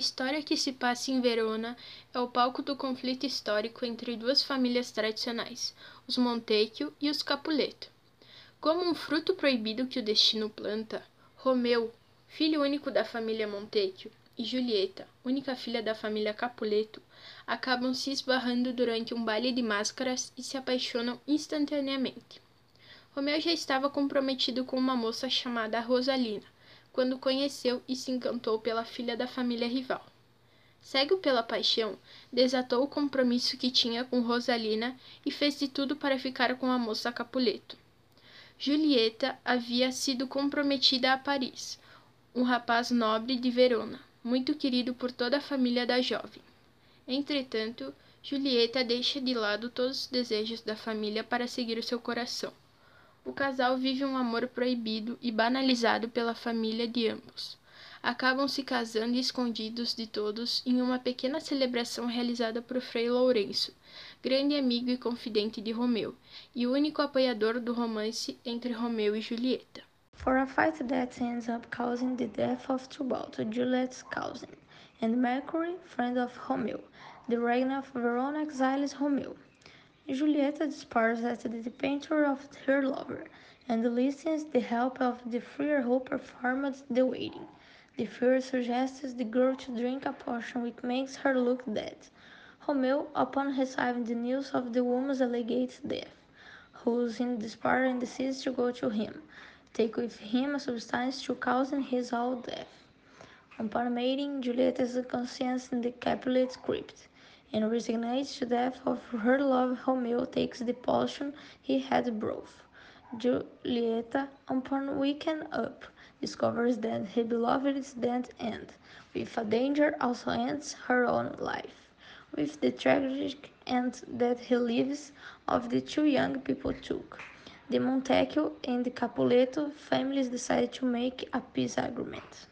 história que se passa em Verona é o palco do conflito histórico entre duas famílias tradicionais, os Montecchio e os Capuleto. Como um fruto proibido que o destino planta, Romeu, filho único da família Montecchio, e Julieta, única filha da família Capuleto, acabam se esbarrando durante um baile de máscaras e se apaixonam instantaneamente. Romeu já estava comprometido com uma moça chamada Rosalina, quando conheceu e se encantou pela filha da família rival. Cego pela paixão, desatou o compromisso que tinha com Rosalina e fez de tudo para ficar com a moça Capuleto. Julieta havia sido comprometida a Paris, um rapaz nobre de Verona, muito querido por toda a família da jovem. Entretanto, Julieta deixa de lado todos os desejos da família para seguir o seu coração. O casal vive um amor proibido e banalizado pela família de ambos. Acabam se casando escondidos de todos em uma pequena celebração realizada por Frei Lourenço, grande amigo e confidente de Romeu, e o único apoiador do romance entre Romeu e Julieta. For a fight that ends up causing the death of Tybalt, Juliet's cousin, and Mercury, friend of Romeo, the reign of Verona exiles Romeo. Julieta despairs at the departure of her lover and enlists the help of the friar who performed the wedding. The friar suggests the girl to drink a potion which makes her look dead. Romeo, upon receiving the news of the woman's alleged death, who's in despair and decides to go to him, take with him a substance to cause his own death. Upon mating, Juliet is in the Capulet crypt and resignates to death of her love Romeo takes the potion he had brought. Julieta, upon waking up, discovers that her beloved is dead and, with a danger, also ends her own life. With the tragic end that the lives of the two young people took, the Montecchio and the Capuleto families decide to make a peace agreement.